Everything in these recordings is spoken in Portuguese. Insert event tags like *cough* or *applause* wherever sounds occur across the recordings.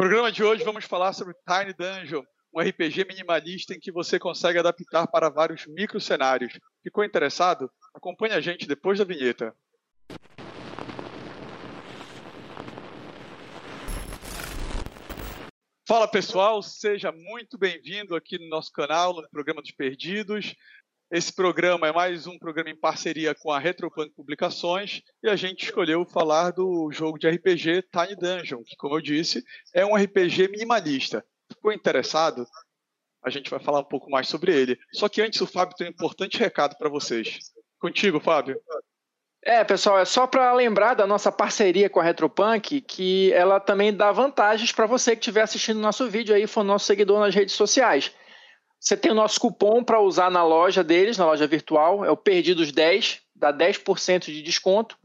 No programa de hoje vamos falar sobre Tiny Dungeon, um RPG minimalista em que você consegue adaptar para vários microcenários. Ficou interessado? Acompanhe a gente depois da vinheta. Fala pessoal, seja muito bem-vindo aqui no nosso canal, no programa dos Perdidos. Esse programa é mais um programa em parceria com a Retropunk Publicações e a gente escolheu falar do jogo de RPG Tiny Dungeon, que, como eu disse, é um RPG minimalista. Ficou interessado? A gente vai falar um pouco mais sobre ele. Só que antes, o Fábio tem um importante recado para vocês. Contigo, Fábio. É, pessoal, é só para lembrar da nossa parceria com a Retropunk, que ela também dá vantagens para você que estiver assistindo o nosso vídeo aí, for nosso seguidor nas redes sociais. Você tem o nosso cupom para usar na loja deles, na loja virtual, é o Perdidos10, dá 10% de desconto.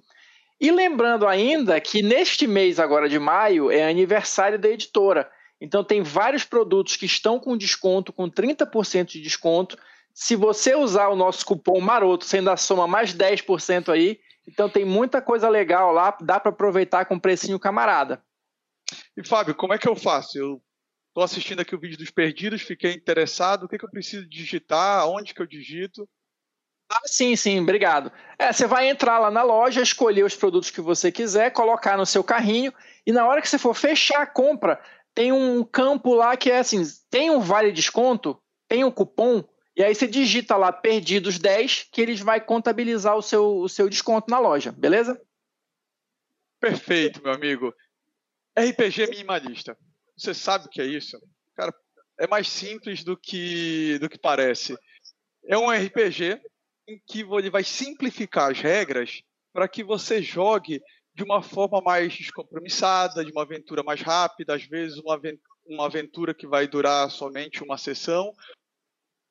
E lembrando ainda que neste mês agora de maio é aniversário da editora. Então tem vários produtos que estão com desconto, com 30% de desconto. Se você usar o nosso cupom maroto, você ainda soma mais 10% aí. Então tem muita coisa legal lá, dá para aproveitar com precinho camarada. E Fábio, como é que eu faço? Eu Estou assistindo aqui o vídeo dos perdidos, fiquei interessado. O que, que eu preciso digitar? Onde que eu digito? Ah, sim, sim, obrigado. É, você vai entrar lá na loja, escolher os produtos que você quiser, colocar no seu carrinho e na hora que você for fechar a compra, tem um campo lá que é assim, tem um vale desconto, tem um cupom, e aí você digita lá perdidos 10 que eles vai contabilizar o seu, o seu desconto na loja, beleza? Perfeito, meu amigo. RPG minimalista. Você sabe o que é isso? Cara, é mais simples do que, do que parece. É um RPG em que ele vai simplificar as regras para que você jogue de uma forma mais descompromissada, de uma aventura mais rápida, às vezes uma, aventura que vai durar somente uma sessão,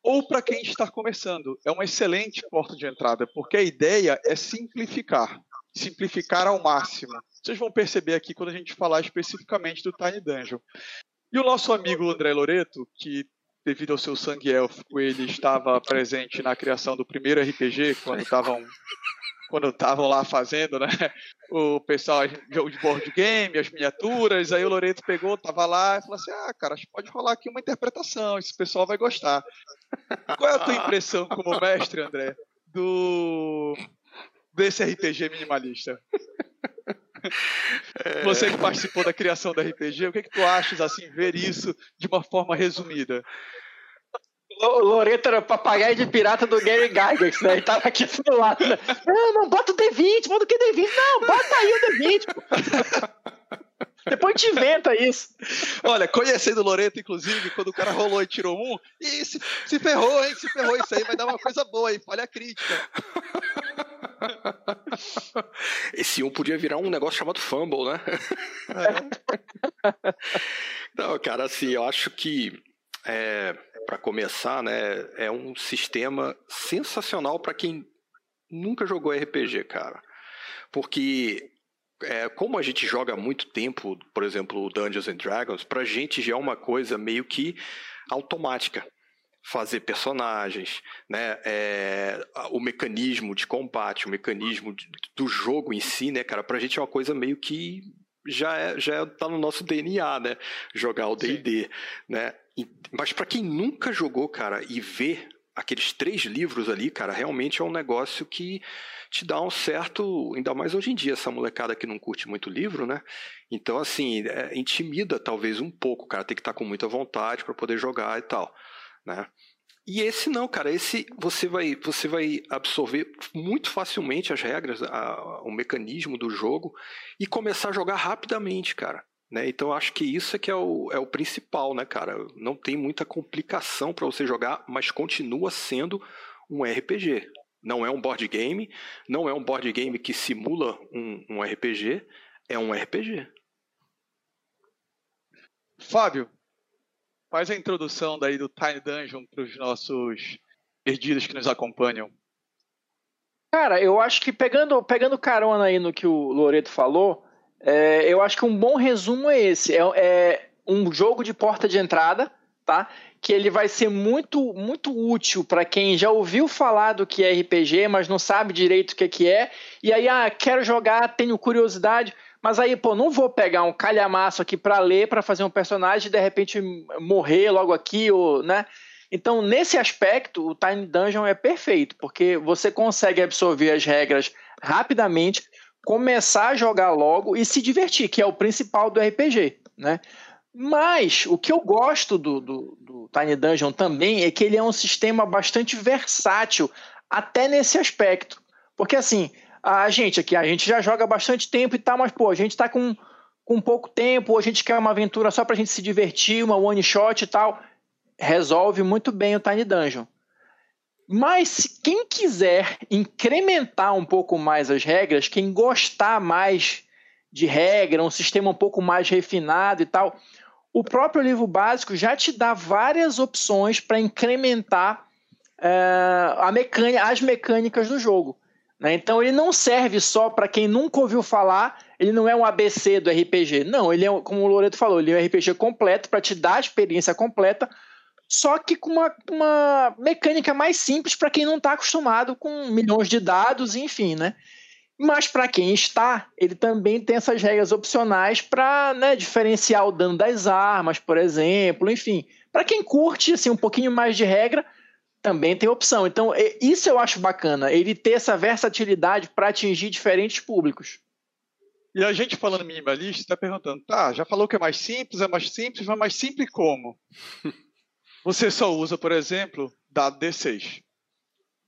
ou para quem está começando. É uma excelente porta de entrada, porque a ideia é simplificar, simplificar ao máximo. Vocês vão perceber aqui quando a gente falar especificamente do Tiny Dungeon. E o nosso amigo André Loreto, que devido ao seu sangue élfico, ele estava presente na criação do primeiro RPG, quando estavam quando estavam lá fazendo, né? O pessoal, jogo de board game, as miniaturas, aí o Loreto pegou, tava lá e falou assim: ah, cara, pode rolar aqui uma interpretação, esse pessoal vai gostar. Qual é a tua impressão como mestre, André, do desse RPG minimalista? É... *laughs* Você que participou da criação do RPG, o que, é que tu achas, assim, ver isso de uma forma resumida? O Loreto era papagaio de pirata do Gary Gygax, né? Ele tava aqui do lado. Né? Não, não, bota o D20, bota o que D20? Não, bota aí o D20. *laughs* Depois te inventa isso. Olha, conhecendo o Loreto, inclusive, quando o cara rolou e tirou um, e se, se ferrou, hein? Se ferrou, isso aí vai dar uma coisa boa, hein? Falha crítica. *laughs* Esse um podia virar um negócio chamado Fumble, né? É. *laughs* Não, cara, assim, eu acho que é, para começar, né, é um sistema sensacional para quem nunca jogou RPG, cara. Porque é, como a gente joga há muito tempo, por exemplo, Dungeons and Dragons, pra gente já é uma coisa meio que automática fazer personagens, né? É, o mecanismo de combate, o mecanismo de, do jogo em si, né, cara? Pra gente é uma coisa meio que já é, já tá no nosso DNA, né? Jogar o D&D, né? Mas para quem nunca jogou, cara, e ver aqueles três livros ali, cara, realmente é um negócio que te dá um certo, ainda mais hoje em dia, essa molecada que não curte muito livro, né? Então, assim, é, intimida talvez um pouco, cara, tem que estar tá com muita vontade para poder jogar e tal né? E esse não, cara, esse você vai, você vai absorver muito facilmente as regras, a, o mecanismo do jogo e começar a jogar rapidamente, cara. Né? Então acho que isso é que é o, é o principal, né, cara? Não tem muita complicação para você jogar, mas continua sendo um RPG. Não é um board game, não é um board game que simula um, um RPG, é um RPG. Fábio, faz a introdução daí do Tiny Dungeon para os nossos perdidos que nos acompanham. Cara, eu acho que pegando, pegando carona aí no que o Loreto falou, é, eu acho que um bom resumo é esse. É, é, um jogo de porta de entrada, tá? Que ele vai ser muito, muito útil para quem já ouviu falar do que é RPG, mas não sabe direito o que, é que é. E aí, ah, quero jogar, tenho curiosidade Mas aí, pô, não vou pegar um calhamaço aqui para ler, para fazer um personagem e de repente morrer logo aqui, ou, né? Então, nesse aspecto, o Tiny Dungeon é perfeito, porque você consegue absorver as regras rapidamente, começar a jogar logo e se divertir, que é o principal do RPG, né? Mas o que eu gosto do, do, do, Tiny Dungeon também é que ele é um sistema bastante versátil, até nesse aspecto. Porque assim, a gente aqui, a gente já joga bastante tempo e tal, mas pô, a gente tá com, com pouco tempo, a gente quer uma aventura só pra gente se divertir, uma one shot e tal. Resolve muito bem o Tiny Dungeon. Mas quem quiser incrementar um pouco mais as regras, quem gostar mais de regra, um sistema um pouco mais refinado e tal, o próprio livro básico já te dá várias opções para incrementar uh, a mecânica, as mecânicas do jogo. Né? Então ele não serve só para quem nunca ouviu falar, ele não é um ABC do RPG. Não, ele é, como o Loreto falou, ele é um RPG completo para te dar a experiência completa, só que com uma, uma mecânica mais simples para quem não está acostumado com milhões de dados, enfim, né? Mas para quem está, ele também tem essas regras opcionais para né, diferenciar o dano das armas, por exemplo, enfim. Para quem curte assim, um pouquinho mais de regra, também tem opção. Então, isso eu acho bacana, ele ter essa versatilidade para atingir diferentes públicos. E a gente falando minimalista, está perguntando, tá, já falou que é mais simples, é mais simples, mas mais simples como? *laughs* Você só usa, por exemplo, dado D6.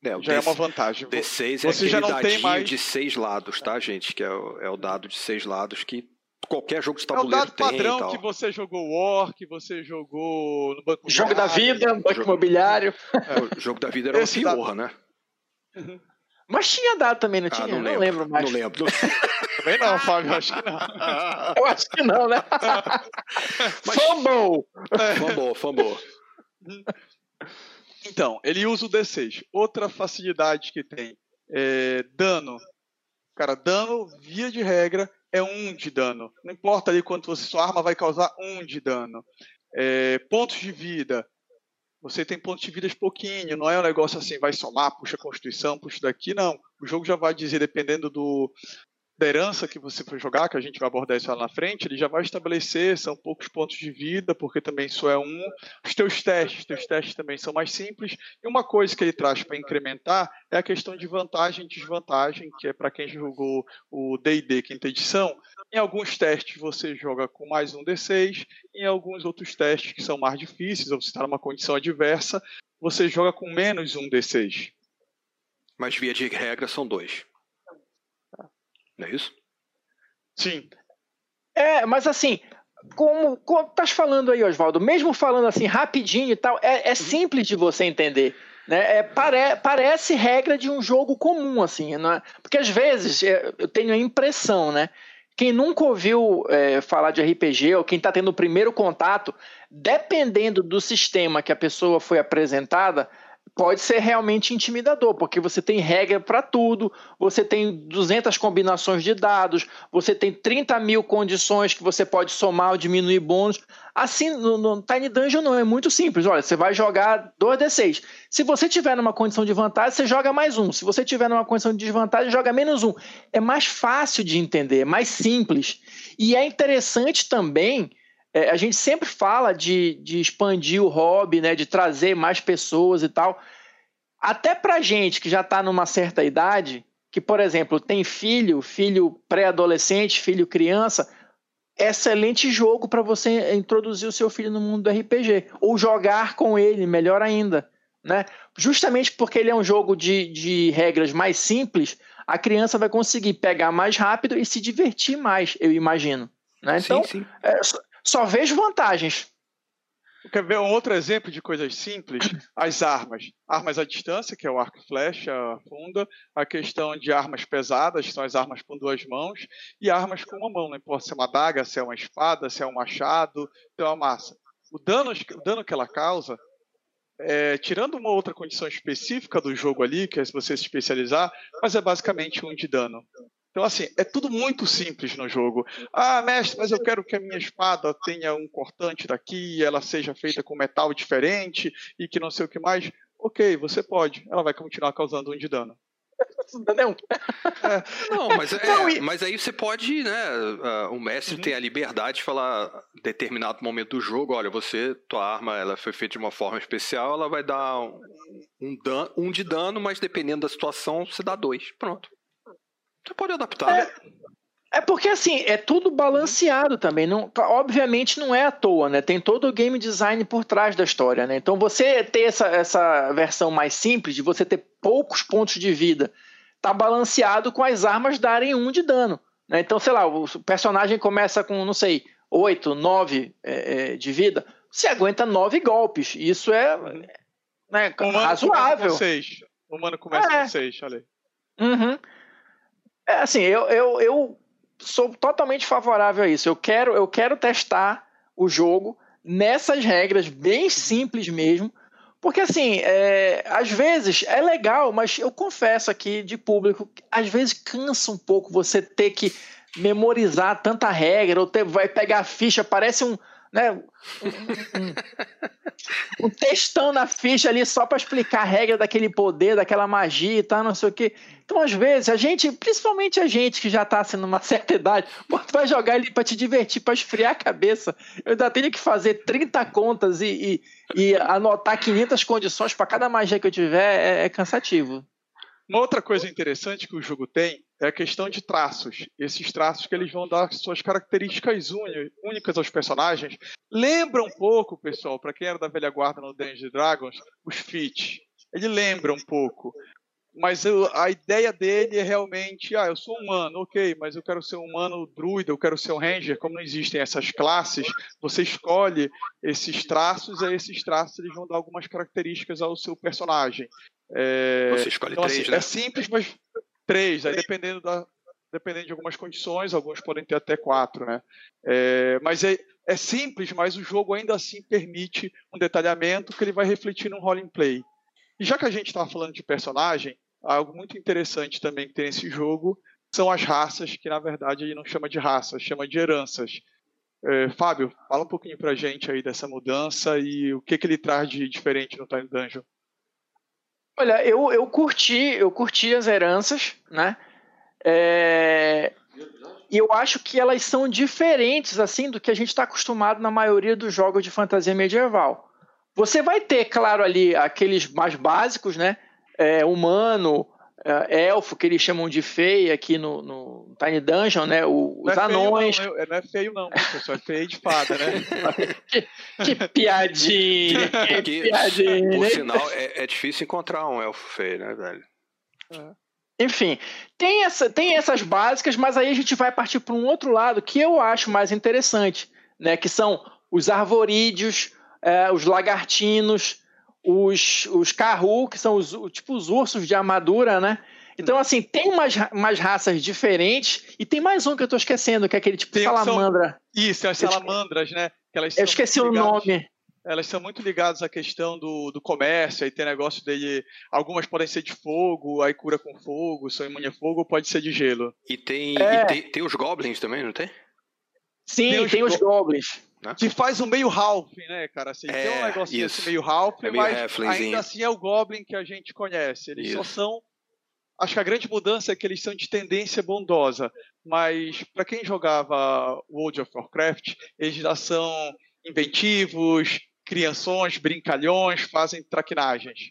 É, já D6, é uma vantagem. D6 é Você já não tem mais de seis lados, tá, gente? Que é o, é o dado de seis lados que qualquer jogo de tabuleiro tem. É o dado tem padrão que você jogou War, que você jogou no Banco Jogo da Vida, Banco jogo... Imobiliário. É, o jogo da vida era Esse uma piorra, dado... né? *laughs* Mas tinha dado também, não ah, tinha? Ah, não, não, lembro mais. Não lembro. *laughs* também não, Fábio, acho que não. Eu acho que não, né? *laughs* Mas... Fumble! É. Fumble, fumble. Então, ele usa o D6. Outra facilidade que tem é dano. Cara, dano, via de regra, é um de dano. Não importa ali quanto você sua arma vai causar um de dano. É, pontos de vida. Você tem pontos de vida pouquinho, não é um negócio assim, vai somar, puxa constituição, puxa daqui, não. O jogo já vai dizer, dependendo do, da herança que você for jogar, que a gente vai abordar isso lá na frente, ele já vai estabelecer, são poucos pontos de vida, porque também isso é um. Os teus testes, teus testes também são mais simples. E uma coisa que ele traz para incrementar é a questão de vantagem e desvantagem, que é para quem jogou o D&D quinta edição. Em alguns testes você joga com mais um D6, em alguns outros testes que são mais difíceis, ou você está numa condição adversa, você joga com menos um D6. Mas via de regra são dois. Não é isso? Sim. É, mas assim, como, como estás falando aí, Oswaldo, mesmo falando assim rapidinho e tal, é, é uhum. simples de você entender. Né? É, pare, parece regra de um jogo comum, assim, não é? porque às vezes é, eu tenho a impressão, né? Quem nunca ouviu é, falar de RPG ou quem está tendo o primeiro contato, dependendo do sistema que a pessoa foi apresentada, pode ser realmente intimidador, porque você tem regra para tudo, você tem 200 combinações de dados, você tem 30 mil condições que você pode somar ou diminuir bônus. Assim, no, no Tiny Dungeon não, é muito simples. Olha, você vai jogar 2d6. Se você tiver numa condição de vantagem, você joga mais um. Se você tiver numa condição de desvantagem, joga menos um. É mais fácil de entender, é mais simples. E é interessante também é, a gente sempre fala de, de expandir o hobby, né, de trazer mais pessoas e tal. Até para gente que já está numa certa idade, que, por exemplo, tem filho, filho pré-adolescente, filho criança, excelente jogo para você introduzir o seu filho no mundo do RPG. Ou jogar com ele, melhor ainda. Né? Justamente porque ele é um jogo de, de regras mais simples, a criança vai conseguir pegar mais rápido e se divertir mais, eu imagino. Né? Então, sim, sim. É, só vejo vantagens. Quer ver um outro exemplo de coisas simples? As armas. Armas à distância, que é o arco e flecha, a funda. A questão de armas pesadas, que são as armas com duas mãos. E armas com uma mão. Não importa se é uma adaga, se é uma espada, se é um machado, se é uma massa. O dano, o dano que ela causa, é, tirando uma outra condição específica do jogo ali, que é se você se especializar, mas é basicamente um de dano. Então, assim, é tudo muito simples no jogo. Ah, mestre, mas eu quero que a minha espada tenha um cortante daqui, ela seja feita com metal diferente e que não sei o que mais. Ok, você pode. Ela vai continuar causando um de dano. Entendeu? É. Não, mas, é, não, e... mas aí você pode, né? Uh, o mestre uhum. tem a liberdade de falar determinado momento do jogo, olha, você, tua arma, ela foi feita de uma forma especial, ela vai dar um, um, dan um de dano, mas dependendo da situação, você dá dois. Pronto. Você pode adaptar. É, é porque assim, é tudo balanceado também. Não, obviamente não é à toa, né? Tem todo o game design por trás da história, né? Então você ter essa, essa versão mais simples, de você ter poucos pontos de vida, tá balanceado com as armas darem um de dano. Né? Então, sei lá, o personagem começa com, não sei, 8, 9 é, é, de vida, você aguenta 9 golpes. Isso é né, razoável. O humano começa é. com 6, olha aí. Uhum. É assim, eu, eu, eu sou totalmente favorável a isso. Eu quero, eu quero testar o jogo nessas regras bem simples mesmo. Porque assim, é, às vezes é legal, mas eu confesso aqui de público, às vezes cansa um pouco você ter que memorizar tanta regra, ou ter, vai pegar a ficha, parece um, né, *laughs* um, um, um textão na ficha ali só para explicar a regra daquele poder, daquela magia e tal, não sei o que. Então, às vezes, a gente, principalmente a gente que já tá assim numa *laughs* certa idade, tu vai jogar ali para te divertir, para esfriar a cabeça. Eu ainda tenho que fazer 30 contas e, e, e anotar 500 condições para cada magia que eu tiver, é, é cansativo. Uma outra coisa interessante que o jogo tem é a questão de traços. Esses traços que eles vão dar suas características únicas aos personagens. Lembra um pouco, pessoal, para quem era da velha guarda no Dungeons Dragons, os feats. Ele lembra um pouco. Mas eu, a ideia dele é realmente, ah, eu sou humano, ok, mas eu quero ser um humano druida, eu quero ser um ranger. Como não existem essas classes, você escolhe esses traços, e esses traços eles vão dar algumas características ao seu personagem. É, Você escolhe então, três, assim, né? É simples, mas três. Aí dependendo, da, dependendo de algumas condições, alguns podem ter até quatro, né? É, mas é, é simples, mas o jogo ainda assim permite um detalhamento que ele vai refletir no role play. E já que a gente estava falando de personagem, algo muito interessante também que tem nesse jogo são as raças, que na verdade ele não chama de raças, chama de heranças. É, Fábio, fala um pouquinho pra gente aí dessa mudança e o que, que ele traz de diferente no Time Dungeon. Olha, eu, eu curti, eu curti as heranças, né? É... E eu acho que elas são diferentes assim do que a gente está acostumado na maioria dos jogos de fantasia medieval. Você vai ter, claro, ali aqueles mais básicos, né? É, humano, é, elfo, que eles chamam de feia aqui no, no Tiny Dungeon, né? O, os não é anões. Feio, não, é, não é feio, não, pessoal. É feio de fada, né? *laughs* que, que, piadinha! *laughs* Que Aqui, piadinha! Por sinal, é, é, difícil encontrar um elfo feio, né, velho? É. Enfim, tem, essa, tem essas básicas, mas aí a gente vai partir para um outro lado que eu acho mais interessante, né? Que são os arvorídeos, é, os lagartinos, os, os Kahu, que são os, tipo os ursos de armadura, né? Então, assim, tem umas, umas raças diferentes e tem mais um que eu tô esquecendo, que é aquele tipo tem, salamandra. São, isso, as salamandras, né? Que elas eu esqueci o nome. Elas são muito ligadas à questão do, do comércio, aí tem negócio dele. Algumas podem ser de fogo, aí cura com fogo, são imune a fogo, ou pode ser de gelo. E tem, é. e tem, tem os goblins também, não tem? Sim, tem os, tem os goblins. Né? Que faz um meio half, né, cara? Assim, é, tem um negócio desse meio half, é mas ainda assim é o Goblin que a gente conhece. Eles isso. só são. Acho que a grande mudança é que eles são de tendência bondosa. Mas para quem jogava World of Warcraft, eles já são inventivos, crianções, brincalhões, fazem traquinagens.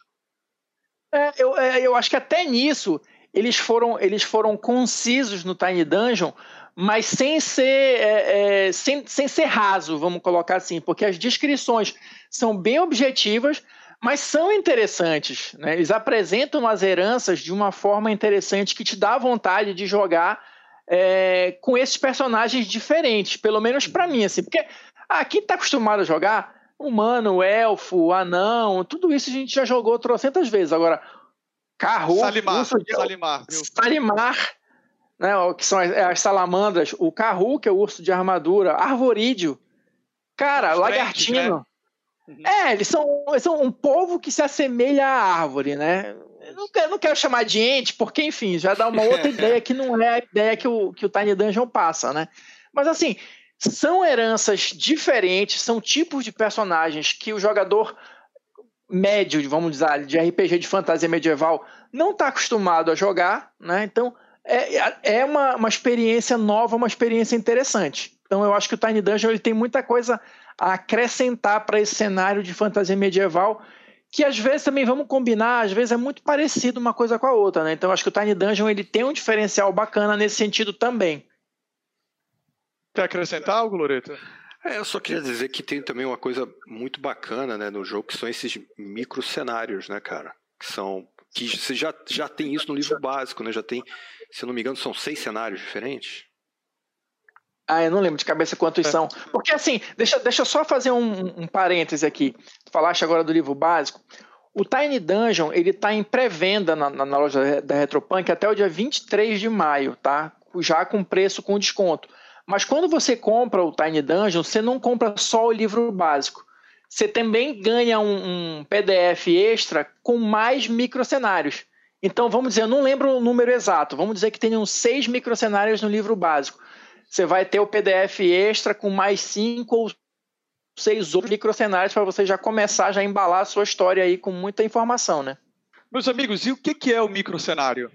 É, eu, é, eu acho que até nisso eles foram, eles foram concisos no Tiny Dungeon, mas sem ser, é, é, sem, sem ser raso, vamos colocar assim, porque as descrições são bem objetivas, mas são interessantes. Né? Eles apresentam as heranças de uma forma interessante que te dá vontade de jogar é, com esses personagens diferentes, pelo menos para mim, assim, porque ah, quem está acostumado a jogar humano, elfo, anão, tudo isso a gente já jogou trocentas vezes. Agora, carro, Salimar, Salimar, Salimar né, que são as, as, salamandras, o carru, que é o urso de armadura, arvorídeo, cara, Os lagartino. né? Uhum. É, eles são, eles são um povo que se assemelha à árvore, né? Eu não, quero, não quero chamar de ente, porque, enfim, já dá uma outra *laughs* ideia que não é a ideia que o, que o Tiny Dungeon passa, né? Mas, assim, são heranças diferentes, são tipos de personagens que o jogador médio, vamos dizer, de RPG de fantasia medieval não está acostumado a jogar, né? Então é, é uma, uma experiência nova, uma experiência interessante. Então eu acho que o Tiny Dungeon ele tem muita coisa a acrescentar para esse cenário de fantasia medieval que às vezes também vamos combinar, às vezes é muito parecido uma coisa com a outra, né? Então acho que o Tiny Dungeon ele tem um diferencial bacana nesse sentido também. Quer acrescentar algo, Loreto? É, eu só queria dizer que tem também uma coisa muito bacana, né, no jogo, que são esses micro cenários, né, cara? Que são que você já, já tem isso no livro básico, né? Já tem, se eu não me engano, são seis cenários diferentes. Ah, eu não lembro de cabeça quantos é. são. Porque assim, deixa, deixa eu só fazer um, um parêntese aqui. Tu falaste agora do livro básico. O Tiny Dungeon, ele tá em pré-venda na, na, loja da Retropunk até o dia 23 de maio, tá? Já com preço com desconto. Mas quando você compra o Tiny Dungeon, você não compra só o livro básico. Você também ganha um, um PDF extra com mais microcenários. Então, vamos dizer, eu não lembro o número exato, vamos dizer que tenham seis microcenários no livro básico você vai ter o PDF extra com mais cinco ou seis outros microcenários para você já começar já embalar a sua história aí com muita informação, né? Meus amigos, e o que, que é o microcenário?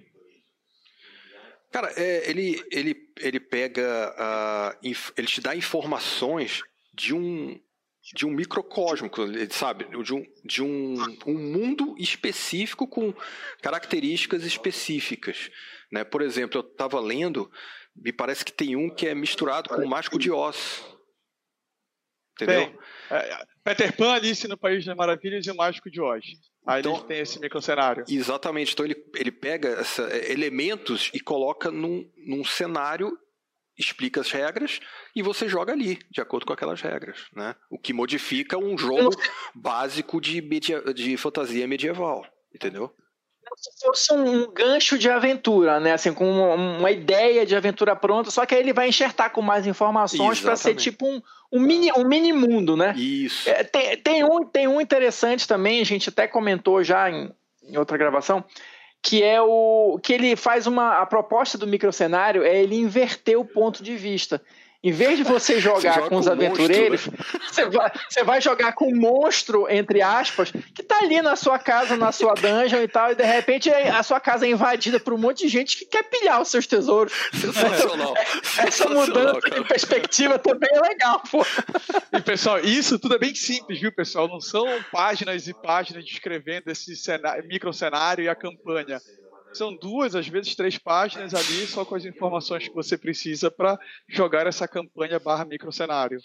Cara, é, ele, ele, ele pega, uh, ele te dá informações de um, de um microcosmo, sabe? De um, de um, um mundo específico com características específicas. Né? Por exemplo, eu estava lendo me parece que tem um que é misturado com o Mágico de Oz. Entendeu? É, Peter Pan, Alice no País das Maravilhas e o Mágico de Oz. Aí então, tem esse microcenário. Exatamente. Então ele, ele pega essa, é, elementos e coloca num, num cenário, explica as regras e você joga ali, de acordo com aquelas regras. Né? O que modifica um jogo básico de, media, de fantasia medieval. Entendeu? se fosse um gancho de aventura, né? Assim, com uma, uma, ideia de aventura pronta, só que aí ele vai enxertar com mais informações para ser tipo um, um, mini, um mini mundo, né? Isso. É, tem, tem, um, tem um interessante também, a gente até comentou já em, em outra gravação, que é o que ele faz uma a proposta do microcenário é ele inverter o ponto de vista. Em vez de você *laughs* jogar você com os aventureiros, monstro, né? *laughs* você, vai, você vai jogar com um monstro, entre aspas, que tá ali na sua casa, na sua dungeon e tal, e de repente a sua casa é invadida por um monte de gente que quer pilhar os seus tesouros. Sensacional. *laughs* Essa mudança cara. de perspectiva também é legal, pô. E pessoal, isso tudo é bem simples, viu, pessoal? Não são páginas e páginas descrevendo esse cenário, micro cenário e a campanha são duas, às vezes três páginas ali, só com as informações que você precisa para jogar essa campanha barra microcenário.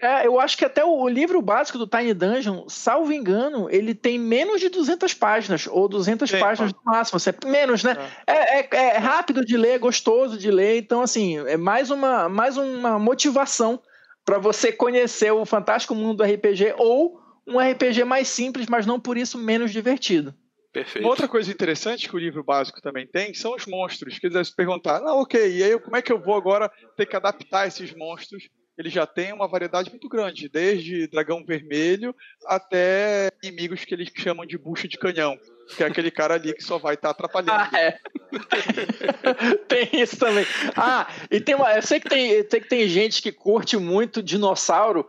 É, eu acho que até o livro básico do Tiny Dungeon, salvo engano, ele tem menos de 200 páginas, ou 200 Sim, páginas no máximo, assim, menos, né? É. É, é, é, rápido de ler, gostoso de ler, então, assim, é mais uma, mais uma motivação para você conhecer o fantástico mundo do RPG, ou um RPG mais simples, mas não por isso menos divertido. Perfeito. Uma outra coisa interessante que o livro básico também tem são os monstros. Que eles se perguntar, ah, ok, e aí como é que eu vou agora ter que adaptar esses monstros? Ele já tem uma variedade muito grande, desde dragão vermelho até inimigos que eles chamam de bucha de canhão, que é aquele cara ali que só vai estar tá atrapalhando. Ah, é. *laughs* tem isso também. Ah, e tem uma, eu sei que tem, eu sei que tem gente que curte muito dinossauro,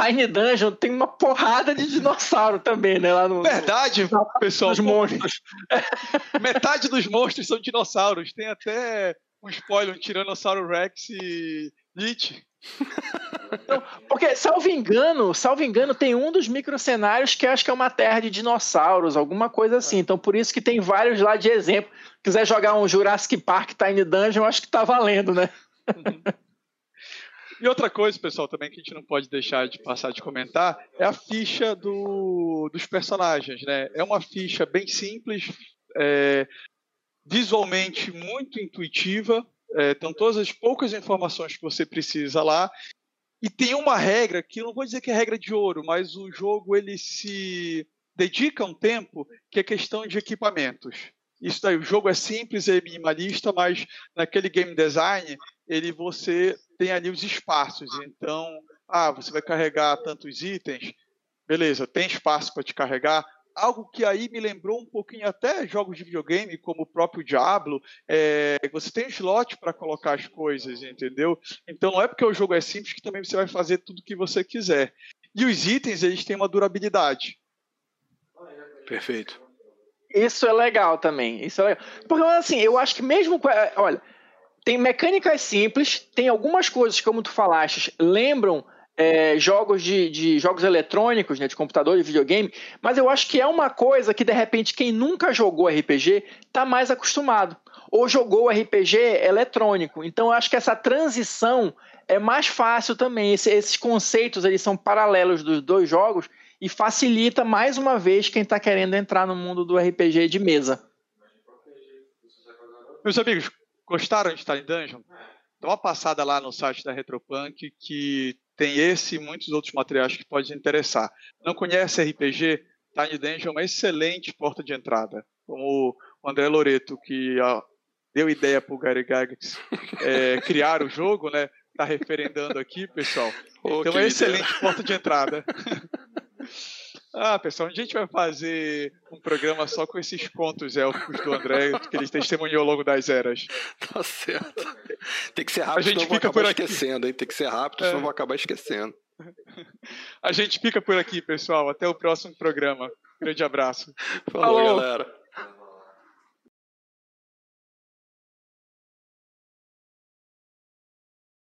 Tiny Dungeon tem uma porrada de dinossauro também, né? Lá no, Verdade, no, *laughs* pessoal. Os monstros. *laughs* Metade dos monstros são dinossauros. Tem até um spoiler, um Tiranossauro Rex e Lich. Então, porque, salvo engano, salvo engano, tem um dos microcenários que acho que é uma terra de dinossauros, alguma coisa assim. Então, por isso que tem vários lá de exemplo. Se quiser jogar um Jurassic Park Tiny Dungeon, acho que tá valendo, né? Uhum. E outra coisa, pessoal, também que a gente não pode deixar de passar de comentar é a ficha do, dos personagens, né? É uma ficha bem simples, é, visualmente muito intuitiva, é, estão todas as poucas informações que você precisa lá. E tem uma regra que eu não vou dizer que é regra de ouro, mas o jogo ele se dedica um tempo que é questão de equipamentos. Isso daí, o jogo é simples, é minimalista, mas naquele game design ele você tem ali os espaços. Então, ah, você vai carregar tantos itens, beleza, tem espaço para te carregar. Algo que aí me lembrou um pouquinho até jogos de videogame, como o próprio Diablo, é, você tem slot para colocar as coisas, entendeu? Então não é porque o jogo é simples que também você vai fazer tudo que você quiser. E os itens, eles têm uma durabilidade. Perfeito. Isso é legal também. Isso é legal. Porque, assim, eu acho que mesmo. Olha, tem mecânicas simples, tem algumas coisas, como tu falaste, lembram é, jogos de, de, jogos eletrônicos, né, de computador e videogame, mas eu acho que é uma coisa que, de repente, quem nunca jogou RPG está mais acostumado. Ou jogou RPG eletrônico. Então, eu acho que essa transição é mais fácil também. Esse, esses conceitos eles são paralelos dos dois jogos e facilita mais uma vez quem está querendo entrar no mundo do RPG de mesa. Meus amigos, gostaram de estar em Dungeon? Dá uma passada lá no site da Retropunk que tem esse e muitos outros materiais que podem interessar. Não conhece RPG? Tiny Dungeon é uma excelente porta de entrada. Como o André Loreto, que deu ideia para o Gary Gygax é, *laughs* criar o jogo, né? Está referendando aqui, pessoal. Oh, então é excelente ideia. porta de entrada. *laughs* Ah, pessoal, a gente vai fazer um programa só com esses contos élficos do André, que ele testemunhou ao longo das eras. *laughs* Tá certo. Tem que ser rápido, a gente senão fica por aqui. esquecendo, hein? Tem que ser rápido, é. senão vou acabar esquecendo. *laughs* A gente fica por aqui, pessoal. Até o próximo programa. Grande abraço. Falou, Falou. galera.